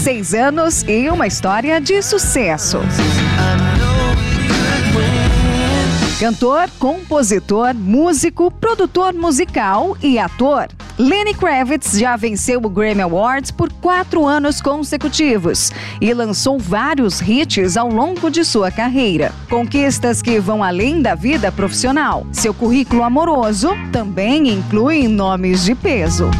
Cinquenta e seis anos e uma história de sucesso. Cantor, compositor, músico, produtor musical e ator. Lenny Kravitz já venceu o Grammy Awards por quatro anos consecutivos e lançou vários hits ao longo de sua carreira. Conquistas que vão além da vida profissional. Seu currículo amoroso também inclui nomes de peso.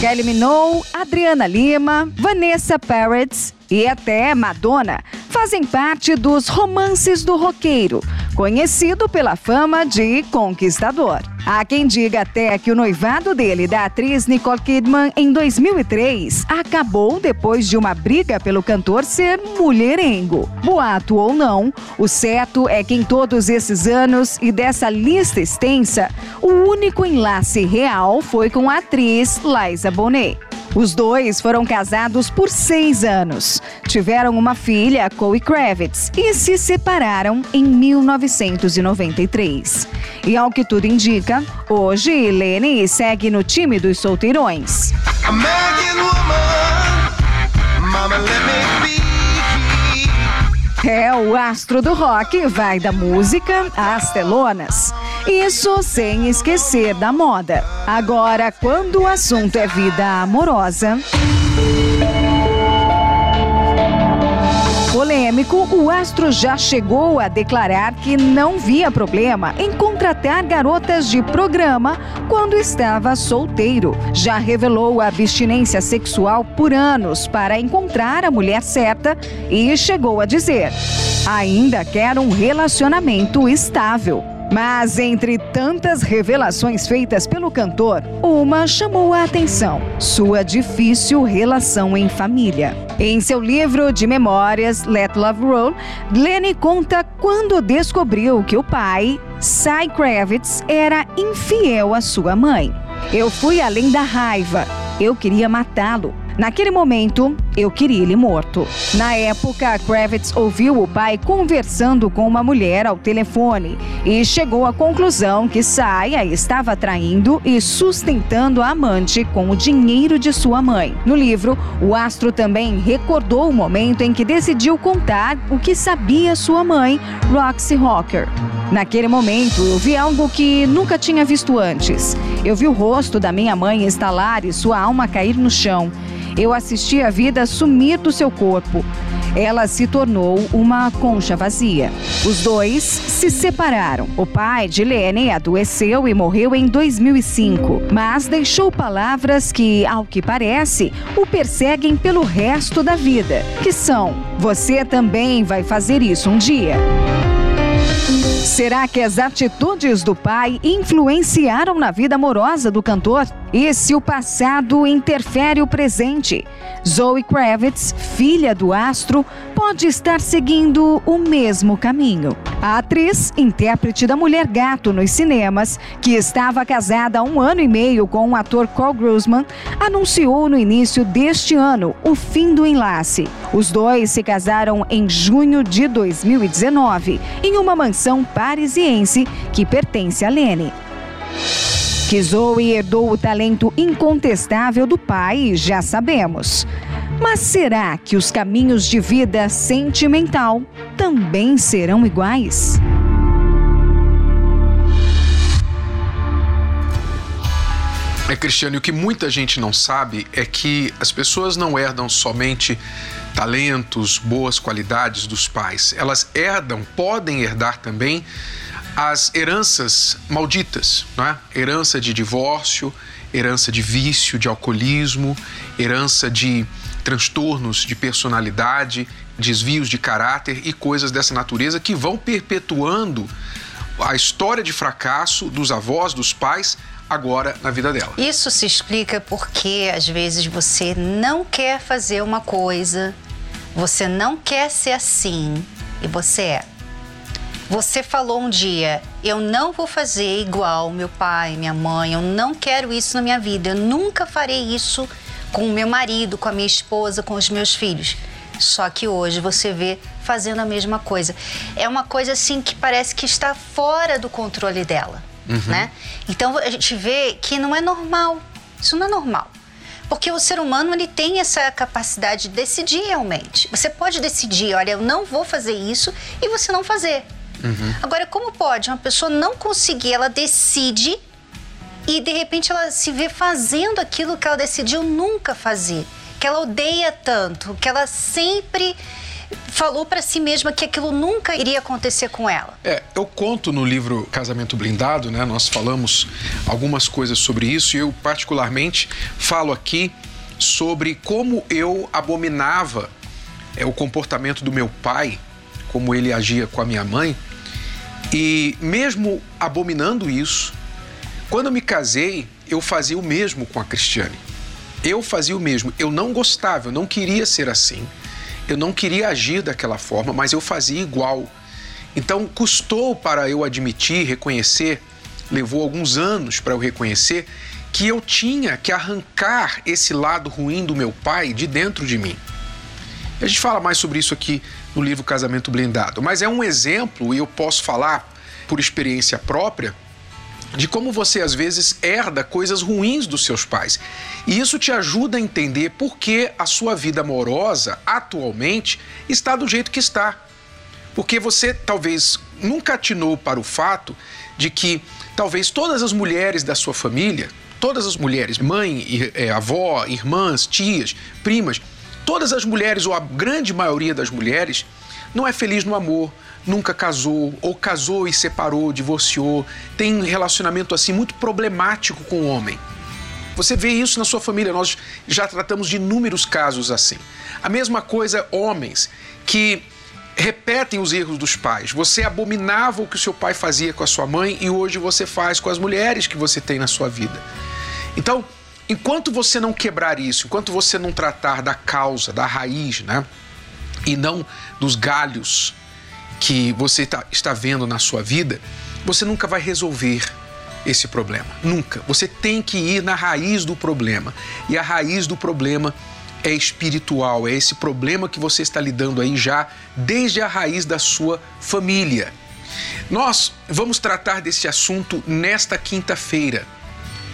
Kelly Minogue, Adriana Lima, Vanessa Paredes e até Madonna fazem parte dos romances do roqueiro, conhecido pela fama de conquistador. Há quem diga até que o noivado dele, da atriz Nicole Kidman, em 2003, acabou depois de uma briga pelo cantor ser mulherengo. Boato ou não, o certo é que em todos esses anos e dessa lista extensa, o único enlace real foi com a atriz Liza Bonet. Os dois foram casados por seis anos. Tiveram uma filha, Chloe Kravitz, e se separaram em 1993. E ao que tudo indica, hoje Lenny segue no time dos solteirões. É, o astro do rock vai da música às telonas. Isso sem esquecer da moda. Agora, quando o assunto é vida amorosa. Polêmico, o astro já chegou a declarar que não via problema em contratar garotas de programa quando estava solteiro. Já revelou a abstinência sexual por anos para encontrar a mulher certa e chegou a dizer: ainda quer um relacionamento estável. Mas entre tantas revelações feitas pelo cantor, uma chamou a atenção: sua difícil relação em família. Em seu livro de memórias, Let Love Roll, Lenny conta quando descobriu que o pai, Cy Kravitz, era infiel à sua mãe. Eu fui além da raiva. Eu queria matá-lo. Naquele momento, eu queria ele morto. Na época, Kravitz ouviu o pai conversando com uma mulher ao telefone e chegou à conclusão que Saya estava traindo e sustentando a amante com o dinheiro de sua mãe. No livro, o astro também recordou o momento em que decidiu contar o que sabia sua mãe, Roxy Rocker. Naquele momento, eu vi algo que nunca tinha visto antes. Eu vi o rosto da minha mãe estalar e sua alma cair no chão. Eu assisti a vida sumir do seu corpo. Ela se tornou uma concha vazia. Os dois se separaram. O pai de Lenny adoeceu e morreu em 2005, mas deixou palavras que, ao que parece, o perseguem pelo resto da vida, que são: você também vai fazer isso um dia. Será que as atitudes do pai influenciaram na vida amorosa do cantor? E se o passado interfere o presente? Zoe Kravitz, filha do astro, pode estar seguindo o mesmo caminho. A atriz, intérprete da Mulher Gato nos cinemas, que estava casada há um ano e meio com o ator Cole Grossman, anunciou no início deste ano o fim do enlace. Os dois se casaram em junho de 2019, em uma mansão parisiense que pertence a Lene. Que Zoe herdou o talento incontestável do pai, já sabemos. Mas será que os caminhos de vida sentimental também serão iguais? É, Cristiano, o que muita gente não sabe é que as pessoas não herdam somente talentos, boas qualidades dos pais. Elas herdam, podem herdar também as heranças malditas, não é? Herança de divórcio, herança de vício, de alcoolismo, herança de transtornos de personalidade, desvios de caráter e coisas dessa natureza que vão perpetuando a história de fracasso dos avós, dos pais, agora na vida dela. Isso se explica porque às vezes você não quer fazer uma coisa, você não quer ser assim e você é. Você falou um dia: eu não vou fazer igual meu pai, minha mãe, eu não quero isso na minha vida, eu nunca farei isso com o meu marido, com a minha esposa, com os meus filhos. Só que hoje você vê fazendo a mesma coisa. É uma coisa assim que parece que está fora do controle dela, uhum. né? Então a gente vê que não é normal. Isso não é normal. Porque o ser humano ele tem essa capacidade de decidir realmente. Você pode decidir, olha, eu não vou fazer isso e você não fazer. Uhum. Agora, como pode uma pessoa não conseguir, ela decide e de repente ela se vê fazendo aquilo que ela decidiu nunca fazer, que ela odeia tanto, que ela sempre falou para si mesma que aquilo nunca iria acontecer com ela. É, eu conto no livro Casamento Blindado, né? Nós falamos algumas coisas sobre isso e eu particularmente falo aqui sobre como eu abominava é, o comportamento do meu pai, como ele agia com a minha mãe e mesmo abominando isso, quando eu me casei, eu fazia o mesmo com a Cristiane. Eu fazia o mesmo. Eu não gostava, eu não queria ser assim. Eu não queria agir daquela forma, mas eu fazia igual. Então custou para eu admitir, reconhecer, levou alguns anos para eu reconhecer que eu tinha que arrancar esse lado ruim do meu pai de dentro de mim. A gente fala mais sobre isso aqui no livro Casamento Blindado, mas é um exemplo, e eu posso falar por experiência própria, de como você às vezes herda coisas ruins dos seus pais. E isso te ajuda a entender por que a sua vida amorosa atualmente está do jeito que está. Porque você talvez nunca atinou para o fato de que talvez todas as mulheres da sua família, todas as mulheres, mãe, é, avó, irmãs, tias, primas, Todas as mulheres, ou a grande maioria das mulheres, não é feliz no amor, nunca casou, ou casou e separou, divorciou, tem um relacionamento assim muito problemático com o homem. Você vê isso na sua família, nós já tratamos de inúmeros casos assim. A mesma coisa, homens que repetem os erros dos pais. Você abominava o que o seu pai fazia com a sua mãe e hoje você faz com as mulheres que você tem na sua vida. Então, Enquanto você não quebrar isso, enquanto você não tratar da causa, da raiz, né? E não dos galhos que você tá, está vendo na sua vida, você nunca vai resolver esse problema. Nunca. Você tem que ir na raiz do problema. E a raiz do problema é espiritual, é esse problema que você está lidando aí já desde a raiz da sua família. Nós vamos tratar desse assunto nesta quinta-feira.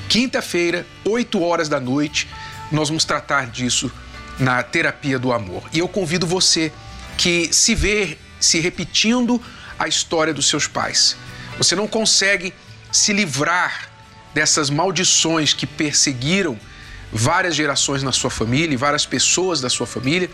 Quinta-feira, 8 horas da noite, nós vamos tratar disso na terapia do amor. E eu convido você que se vê se repetindo a história dos seus pais. Você não consegue se livrar dessas maldições que perseguiram várias gerações na sua família várias pessoas da sua família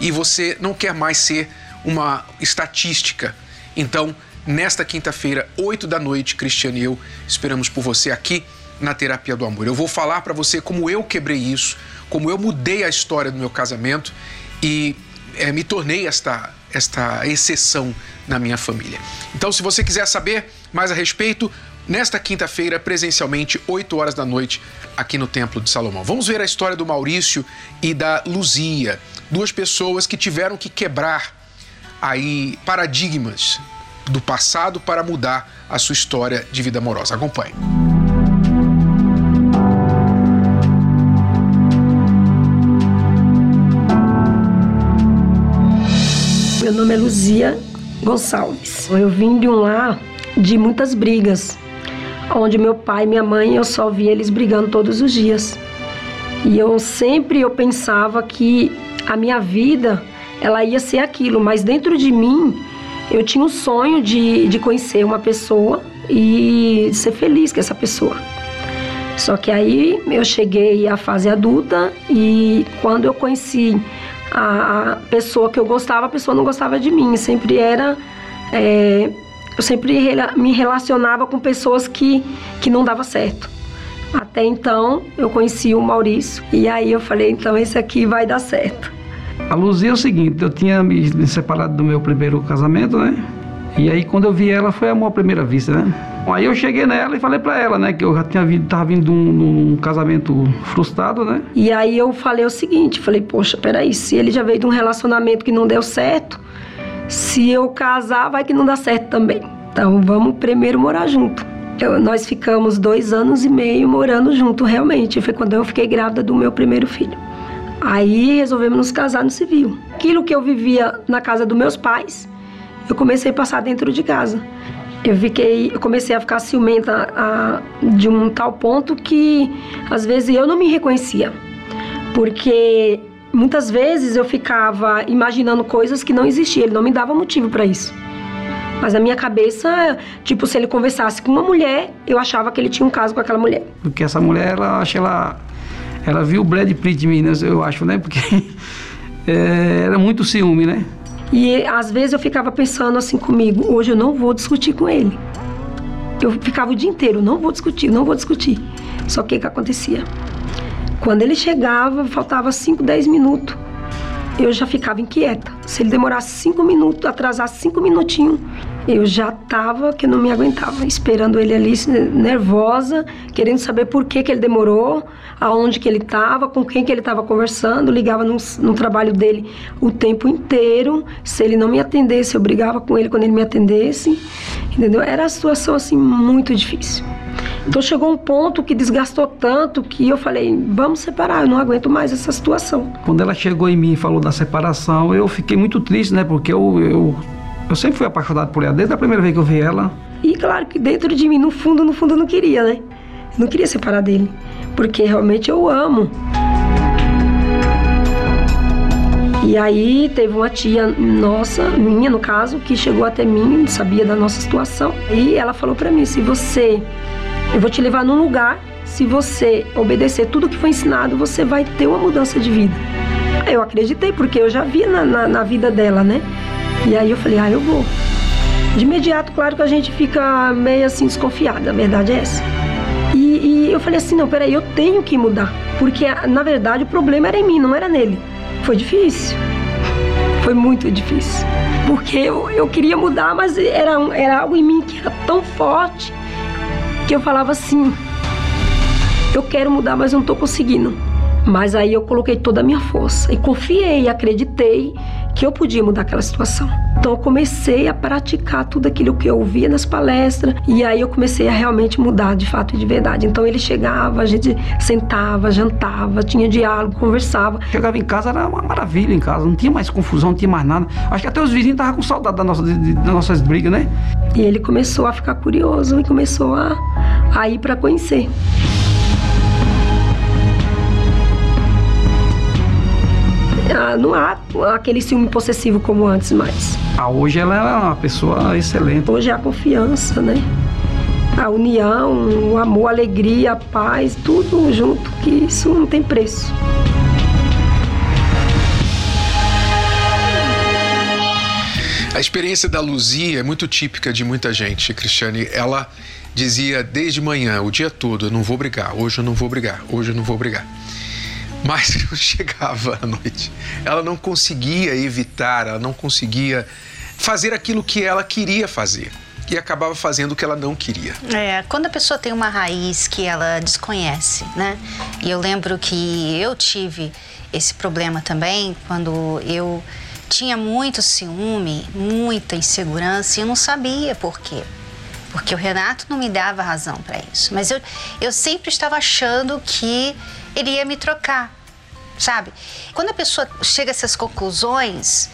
e você não quer mais ser uma estatística. Então, nesta quinta-feira, 8 da noite, Cristiano e eu esperamos por você aqui na terapia do amor. Eu vou falar para você como eu quebrei isso, como eu mudei a história do meu casamento e é, me tornei esta, esta exceção na minha família. Então, se você quiser saber mais a respeito, nesta quinta-feira, presencialmente, 8 horas da noite, aqui no Templo de Salomão. Vamos ver a história do Maurício e da Luzia, duas pessoas que tiveram que quebrar aí paradigmas do passado para mudar a sua história de vida amorosa. Acompanhe. Nome é Luzia Gonçalves. Eu vim de um lar de muitas brigas, onde meu pai e minha mãe eu só via eles brigando todos os dias. E eu sempre eu pensava que a minha vida ela ia ser aquilo, mas dentro de mim eu tinha um sonho de, de conhecer uma pessoa e ser feliz com essa pessoa. Só que aí eu cheguei à fase adulta e quando eu conheci a, pessoa que eu gostava, a pessoa não gostava de mim. Sempre era. É, eu sempre me relacionava com pessoas que, que não dava certo. Até então eu conheci o Maurício e aí eu falei, então esse aqui vai dar certo. A Luzia é o seguinte, eu tinha me separado do meu primeiro casamento, né? E aí quando eu vi ela foi amor à primeira vista, né? Aí eu cheguei nela e falei pra ela, né, que eu já tinha vindo, tava vindo de um, um casamento frustrado, né? E aí eu falei o seguinte, falei, poxa, peraí, se ele já veio de um relacionamento que não deu certo, se eu casar, vai que não dá certo também. Então vamos primeiro morar junto. Eu, nós ficamos dois anos e meio morando junto, realmente. Foi quando eu fiquei grávida do meu primeiro filho. Aí resolvemos nos casar no civil. Aquilo que eu vivia na casa dos meus pais, eu comecei a passar dentro de casa. Eu fiquei, eu comecei a ficar ciumenta a, de um tal ponto que às vezes eu não me reconhecia. Porque muitas vezes eu ficava imaginando coisas que não existiam, ele não me dava motivo para isso. Mas a minha cabeça, tipo, se ele conversasse com uma mulher, eu achava que ele tinha um caso com aquela mulher. Porque essa mulher, ela acha ela ela viu o Brad Pitt em mim, né, eu acho, né? Porque é, era muito ciúme, né? E às vezes eu ficava pensando assim comigo, hoje eu não vou discutir com ele. Eu ficava o dia inteiro, não vou discutir, não vou discutir. Só que o que acontecia? Quando ele chegava, faltava 5, 10 minutos, eu já ficava inquieta. Se ele demorasse 5 minutos, atrasasse 5 minutinhos, eu já tava que não me aguentava, esperando ele ali, nervosa, querendo saber por que, que ele demorou, aonde que ele estava, com quem que ele estava conversando, ligava no, no, trabalho dele o tempo inteiro. Se ele não me atendesse, eu brigava com ele quando ele me atendesse, entendeu? Era a situação assim muito difícil. Então chegou um ponto que desgastou tanto que eu falei, vamos separar, eu não aguento mais essa situação. Quando ela chegou em mim e falou da separação, eu fiquei muito triste, né? Porque eu, eu eu sempre fui apaixonado por ela, desde a primeira vez que eu vi ela. E claro que dentro de mim, no fundo, no fundo, eu não queria, né? Eu não queria separar dele, porque realmente eu amo. E aí teve uma tia nossa, minha no caso, que chegou até mim, sabia da nossa situação. E ela falou para mim: se você, eu vou te levar num lugar, se você obedecer tudo que foi ensinado, você vai ter uma mudança de vida. Eu acreditei, porque eu já vi na, na, na vida dela, né? E aí eu falei, ah, eu vou. De imediato, claro que a gente fica meio assim desconfiada, a verdade é essa. E, e eu falei assim, não, peraí, eu tenho que mudar. Porque, na verdade, o problema era em mim, não era nele. Foi difícil. Foi muito difícil. Porque eu, eu queria mudar, mas era, era algo em mim que era tão forte que eu falava assim: eu quero mudar, mas eu não estou conseguindo. Mas aí eu coloquei toda a minha força e confiei, acreditei que eu podia mudar aquela situação. Então eu comecei a praticar tudo aquilo que eu ouvia nas palestras e aí eu comecei a realmente mudar de fato e de verdade. Então ele chegava, a gente sentava, jantava, tinha diálogo, conversava. Chegava em casa era uma maravilha em casa, não tinha mais confusão, não tinha mais nada. Acho que até os vizinhos estavam com saudade da nossa, de, das nossas brigas, né? E ele começou a ficar curioso e começou a, a ir para conhecer. Ah, não há aquele ciúme possessivo como antes mais. Ah, hoje ela é uma pessoa excelente. Hoje é a confiança, né? A união, o amor, a alegria, a paz, tudo junto, que isso não tem preço. A experiência da Luzia é muito típica de muita gente, Cristiane. Ela dizia desde manhã, o dia todo, eu não vou brigar, hoje eu não vou brigar, hoje eu não vou brigar. Mas chegava à noite, ela não conseguia evitar, ela não conseguia fazer aquilo que ela queria fazer e acabava fazendo o que ela não queria. É, quando a pessoa tem uma raiz que ela desconhece, né? E eu lembro que eu tive esse problema também quando eu tinha muito ciúme, muita insegurança e eu não sabia por quê. Porque o Renato não me dava razão para isso. Mas eu, eu sempre estava achando que ele ia me trocar, sabe? Quando a pessoa chega a essas conclusões,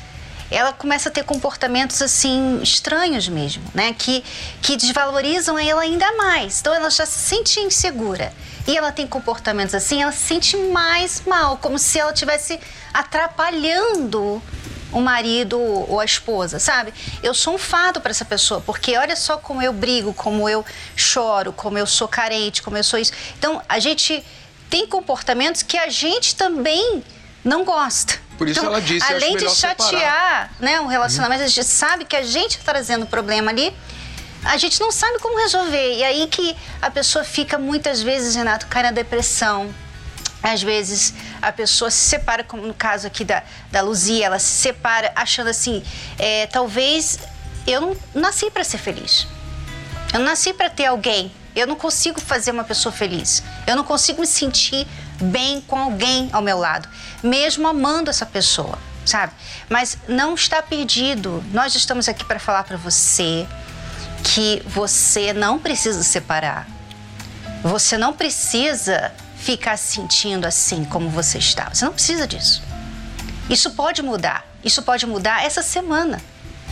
ela começa a ter comportamentos assim estranhos mesmo, né? Que, que desvalorizam ela ainda mais. Então ela já se sente insegura e ela tem comportamentos assim, ela se sente mais mal, como se ela estivesse atrapalhando o marido ou a esposa, sabe? Eu sou um fado para essa pessoa, porque olha só como eu brigo, como eu choro, como eu sou carente, como eu sou isso. Então a gente tem comportamentos que a gente também não gosta. Por isso então, ela disse, além de chatear, né, um relacionamento, uhum. a gente sabe que a gente está trazendo problema ali, a gente não sabe como resolver. E aí que a pessoa fica muitas vezes, Renato, cai na depressão. Às vezes a pessoa se separa, como no caso aqui da, da Luzia, ela se separa achando assim, é, talvez eu não nasci para ser feliz. Eu não nasci para ter alguém. Eu não consigo fazer uma pessoa feliz. Eu não consigo me sentir bem com alguém ao meu lado, mesmo amando essa pessoa, sabe? Mas não está perdido. Nós estamos aqui para falar para você que você não precisa separar. Você não precisa ficar sentindo assim como você está. Você não precisa disso. Isso pode mudar. Isso pode mudar essa semana.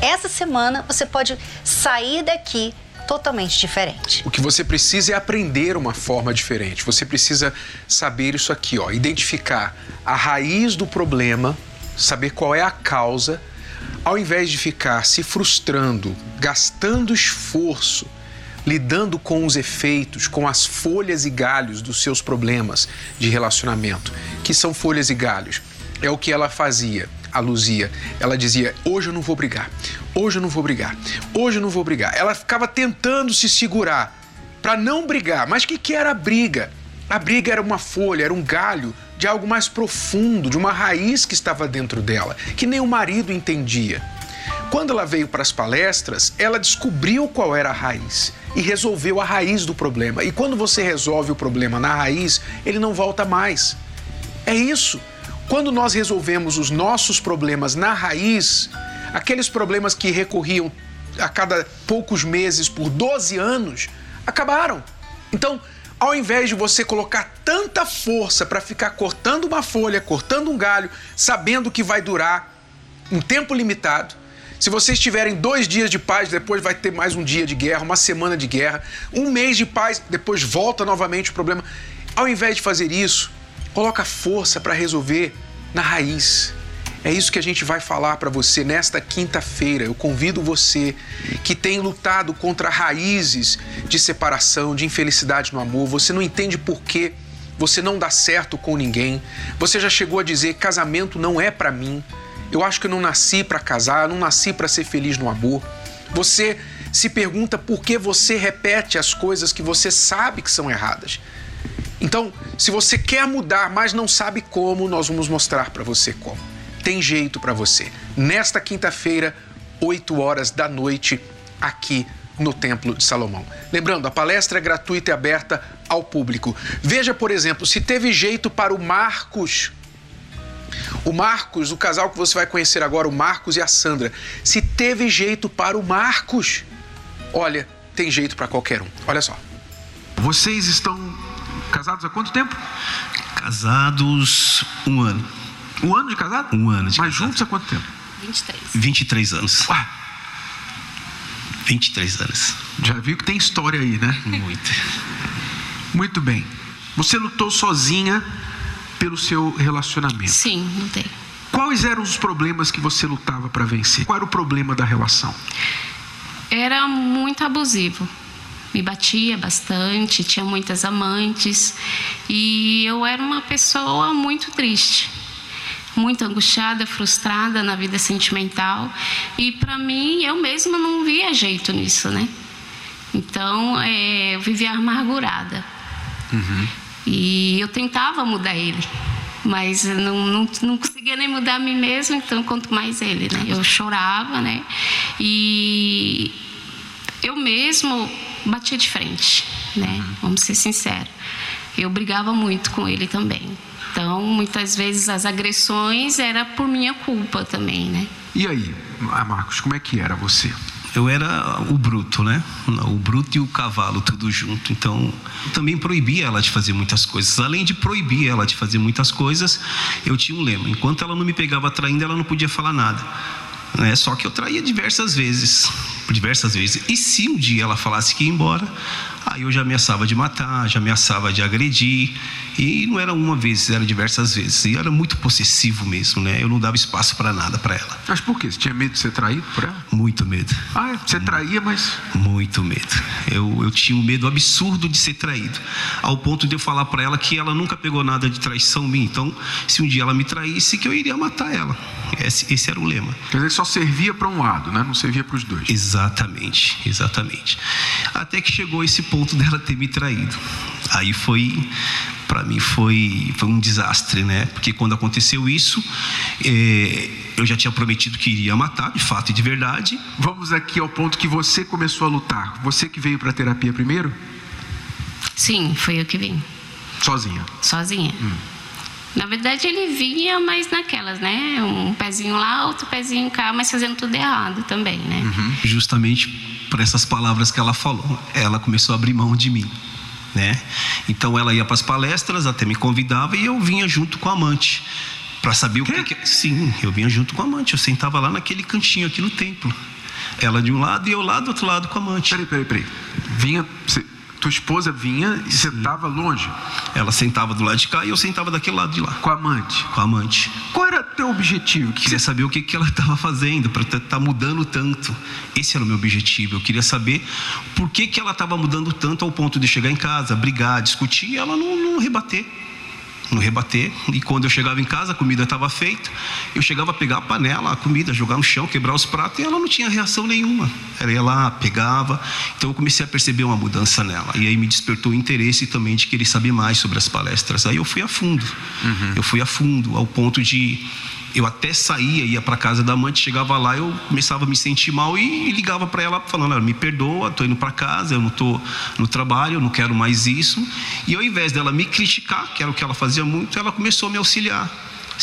Essa semana você pode sair daqui totalmente diferente. O que você precisa é aprender uma forma diferente. Você precisa saber isso aqui, ó, identificar a raiz do problema, saber qual é a causa, ao invés de ficar se frustrando, gastando esforço, lidando com os efeitos, com as folhas e galhos dos seus problemas de relacionamento, que são folhas e galhos. É o que ela fazia a Luzia. Ela dizia: Hoje eu não vou brigar, hoje eu não vou brigar, hoje eu não vou brigar. Ela ficava tentando se segurar para não brigar. Mas o que, que era a briga? A briga era uma folha, era um galho de algo mais profundo, de uma raiz que estava dentro dela, que nem o marido entendia. Quando ela veio para as palestras, ela descobriu qual era a raiz e resolveu a raiz do problema. E quando você resolve o problema na raiz, ele não volta mais. É isso. Quando nós resolvemos os nossos problemas na raiz, aqueles problemas que recorriam a cada poucos meses por 12 anos, acabaram. Então, ao invés de você colocar tanta força para ficar cortando uma folha, cortando um galho, sabendo que vai durar um tempo limitado, se vocês tiverem dois dias de paz, depois vai ter mais um dia de guerra, uma semana de guerra, um mês de paz, depois volta novamente o problema. Ao invés de fazer isso, Coloca força para resolver na raiz. É isso que a gente vai falar para você nesta quinta-feira. Eu convido você que tem lutado contra raízes de separação, de infelicidade no amor, você não entende por quê, você não dá certo com ninguém, você já chegou a dizer casamento não é para mim. Eu acho que eu não nasci para casar, não nasci para ser feliz no amor. Você se pergunta por que você repete as coisas que você sabe que são erradas. Então, se você quer mudar, mas não sabe como, nós vamos mostrar para você como. Tem jeito para você. Nesta quinta-feira, 8 horas da noite, aqui no Templo de Salomão. Lembrando, a palestra é gratuita e aberta ao público. Veja, por exemplo, se teve jeito para o Marcos. O Marcos, o casal que você vai conhecer agora, o Marcos e a Sandra. Se teve jeito para o Marcos, olha, tem jeito para qualquer um. Olha só. Vocês estão Casados há quanto tempo? Casados um ano. Um ano de casado? Um ano de Mas casado. juntos há quanto tempo? 23. 23 anos. Ué, 23 anos. já viu que tem história aí, né? Muito. Muito bem. Você lutou sozinha pelo seu relacionamento. Sim, mudei. Quais eram os problemas que você lutava para vencer? Qual era o problema da relação? Era muito abusivo. Me batia bastante, tinha muitas amantes e eu era uma pessoa muito triste, muito angustiada, frustrada na vida sentimental e para mim eu mesma não via jeito nisso, né? Então é, eu vivia amargurada e eu tentava mudar ele, mas eu não, não, não conseguia nem mudar a mim mesma, então quanto mais ele, né? Eu chorava, né? E eu mesmo batia de frente, né? Vamos ser sinceros. Eu brigava muito com ele também. Então, muitas vezes as agressões era por minha culpa também, né? E aí, ah, Marcos, como é que era você? Eu era o bruto, né? O bruto e o cavalo, tudo junto. Então, eu também proibia ela de fazer muitas coisas. Além de proibir ela de fazer muitas coisas, eu tinha um lema: enquanto ela não me pegava traindo, ela não podia falar nada. Né? Só que eu traía diversas vezes, diversas vezes. E se um dia ela falasse que ia embora, aí eu já ameaçava de matar, já ameaçava de agredir. E não era uma vez, era diversas vezes. E era muito possessivo mesmo, né? Eu não dava espaço para nada para ela. Mas por quê? Você tinha medo de ser traído por ela? Muito medo. Ah, é? você traía, mas Muito medo. Eu, eu tinha um medo absurdo de ser traído. Ao ponto de eu falar para ela que ela nunca pegou nada de traição minha. Então, se um dia ela me traísse, que eu iria matar ela. Esse, esse era o lema. quer dizer, só servia para um lado, né? Não servia para os dois. Exatamente, exatamente. Até que chegou esse ponto dela ter me traído. Aí foi para mim foi, foi um desastre, né? Porque quando aconteceu isso, é, eu já tinha prometido que iria matar, de fato e de verdade. Vamos aqui ao ponto que você começou a lutar. Você que veio para a terapia primeiro? Sim, foi eu que vim. Sozinha? Sozinha. Hum. Na verdade, ele vinha, mas naquelas, né? Um pezinho lá, outro pezinho cá, mas fazendo tudo errado também, né? Uhum. Justamente por essas palavras que ela falou, ela começou a abrir mão de mim, né? Então ela ia para as palestras, até me convidava e eu vinha junto com a amante para saber o que, que, sim, eu vinha junto com a amante, eu sentava lá naquele cantinho aqui no templo. Ela de um lado e eu lá do outro lado com a amante. Peraí, peraí, peraí. Vinha, tua esposa vinha e você estava longe? Ela sentava do lado de cá e eu sentava daquele lado de lá. Com a amante? Com a amante. Qual era teu objetivo? Que queria você... saber o que, que ela estava fazendo para estar tá mudando tanto. Esse era o meu objetivo. Eu queria saber por que, que ela estava mudando tanto ao ponto de chegar em casa, brigar, discutir e ela não, não rebater no rebater. E quando eu chegava em casa, a comida estava feita, eu chegava a pegar a panela, a comida, jogar no chão, quebrar os pratos, e ela não tinha reação nenhuma. Ela ia lá, pegava. Então eu comecei a perceber uma mudança nela. E aí me despertou o interesse também de querer saber mais sobre as palestras. Aí eu fui a fundo. Uhum. Eu fui a fundo, ao ponto de eu até saía, ia para casa da amante, chegava lá, eu começava a me sentir mal e ligava para ela falando: me perdoa, estou indo para casa, eu não estou no trabalho, eu não quero mais isso. E ao invés dela me criticar, que era o que ela fazia muito, ela começou a me auxiliar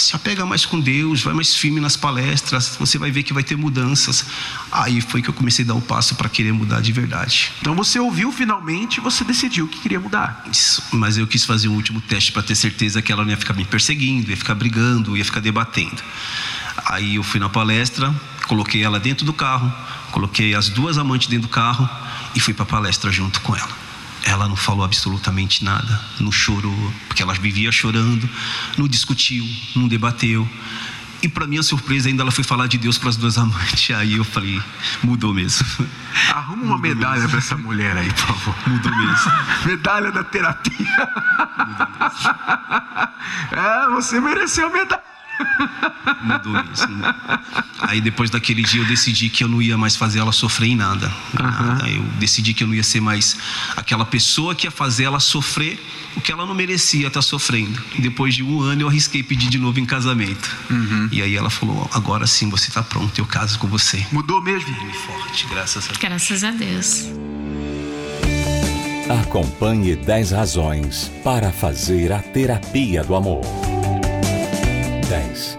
se apega mais com Deus, vai mais firme nas palestras, você vai ver que vai ter mudanças. Aí foi que eu comecei a dar o passo para querer mudar de verdade. Então você ouviu finalmente, você decidiu que queria mudar. Isso, mas eu quis fazer um último teste para ter certeza que ela não ia ficar me perseguindo, ia ficar brigando, ia ficar debatendo. Aí eu fui na palestra, coloquei ela dentro do carro, coloquei as duas amantes dentro do carro e fui para a palestra junto com ela. Ela não falou absolutamente nada, não chorou, porque ela vivia chorando, não discutiu, não debateu. E para minha surpresa, ainda ela foi falar de Deus para as duas amantes. Aí eu falei, mudou mesmo. Arruma uma mudou medalha para essa mulher aí, por favor. Mudou mesmo. medalha da terapia. Mudou mesmo. É, você mereceu a medalha. Mudou mesmo. Aí depois daquele dia eu decidi que eu não ia mais fazer ela sofrer em nada. Uhum. Eu decidi que eu não ia ser mais aquela pessoa que ia fazer ela sofrer o que ela não merecia estar sofrendo. E depois de um ano eu arrisquei pedir de novo em casamento. Uhum. E aí ela falou: agora sim você está pronto, eu caso com você. Mudou mesmo? Muito forte, graças a Deus. Graças a Deus. Acompanhe 10 razões para fazer a terapia do amor. 10.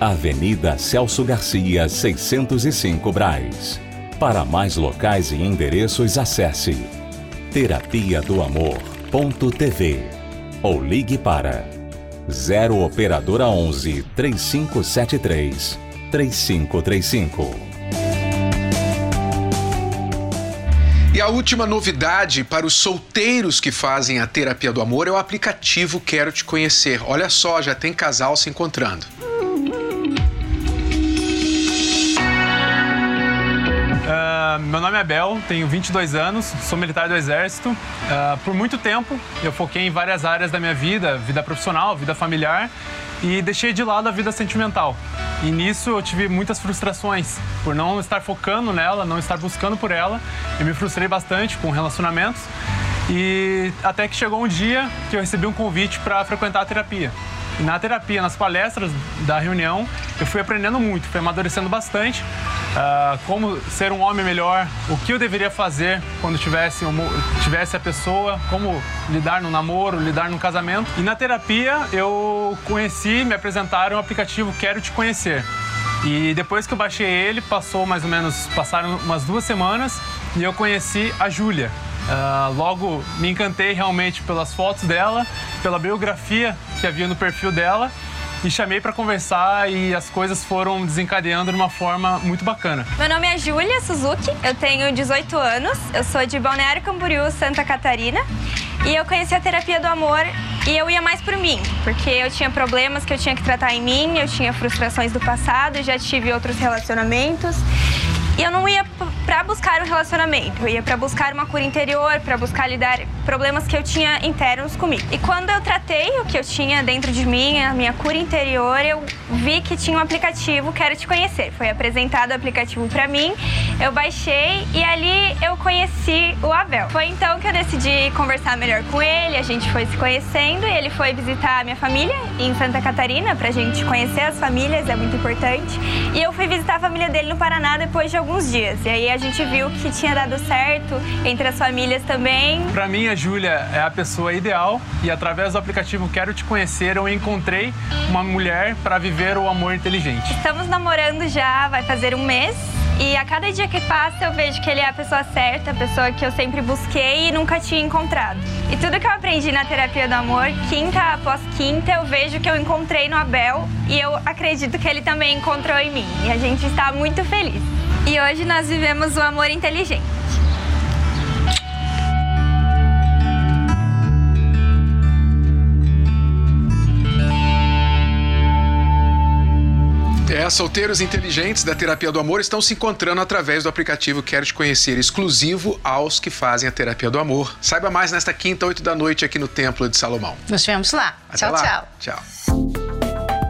Avenida Celso Garcia, 605 Braz. Para mais locais e endereços, acesse terapia do amor.tv ou ligue para 0 operadora 11 3573 3535. E a última novidade para os solteiros que fazem a terapia do amor é o aplicativo Quero Te Conhecer. Olha só, já tem casal se encontrando. Meu nome é Bel, tenho 22 anos, sou militar do Exército. Uh, por muito tempo eu foquei em várias áreas da minha vida, vida profissional, vida familiar, e deixei de lado a vida sentimental. E nisso eu tive muitas frustrações por não estar focando nela, não estar buscando por ela. Eu me frustrei bastante com relacionamentos. E até que chegou um dia que eu recebi um convite para frequentar a terapia. E na terapia, nas palestras da reunião, eu fui aprendendo muito, fui amadurecendo bastante. Uh, como ser um homem melhor, o que eu deveria fazer quando tivesse, tivesse a pessoa, como lidar no namoro, lidar no casamento. E na terapia eu conheci, me apresentaram o aplicativo Quero Te Conhecer. E depois que eu baixei ele, passou mais ou menos, passaram umas duas semanas e eu conheci a Júlia. Uh, logo me encantei realmente pelas fotos dela, pela biografia que havia no perfil dela e chamei para conversar e as coisas foram desencadeando de uma forma muito bacana. Meu nome é Júlia Suzuki, eu tenho 18 anos, eu sou de Balneário Camboriú, Santa Catarina e eu conheci a terapia do amor e eu ia mais por mim, porque eu tinha problemas que eu tinha que tratar em mim, eu tinha frustrações do passado, já tive outros relacionamentos e eu não ia para buscar um relacionamento, eu ia para buscar uma cura interior, para buscar lidar problemas que eu tinha internos comigo. E quando eu tratei o que eu tinha dentro de mim, a minha cura interior, eu vi que tinha um aplicativo Quero Te Conhecer. Foi apresentado o aplicativo para mim, eu baixei e ali eu conheci o Abel. Foi então que eu decidi conversar melhor com ele, a gente foi se conhecendo e ele foi visitar a minha família em Santa Catarina pra gente conhecer as famílias, é muito importante. E eu fui visitar a família dele no Paraná depois de alguns alguns dias. E aí a gente viu que tinha dado certo entre as famílias também. Para mim, a Júlia é a pessoa ideal e através do aplicativo Quero Te Conhecer, eu encontrei uma mulher para viver o amor inteligente. Estamos namorando já, vai fazer um mês. E a cada dia que passa eu vejo que ele é a pessoa certa, a pessoa que eu sempre busquei e nunca tinha encontrado. E tudo que eu aprendi na terapia do amor, quinta após quinta, eu vejo que eu encontrei no Abel e eu acredito que ele também encontrou em mim. E a gente está muito feliz. E hoje nós vivemos o amor inteligente. É, solteiros inteligentes da terapia do amor estão se encontrando através do aplicativo Quero Te Conhecer, exclusivo aos que fazem a terapia do amor. Saiba mais nesta quinta, oito da noite, aqui no Templo de Salomão. Nos vemos lá. Até tchau, lá. tchau. Tchau.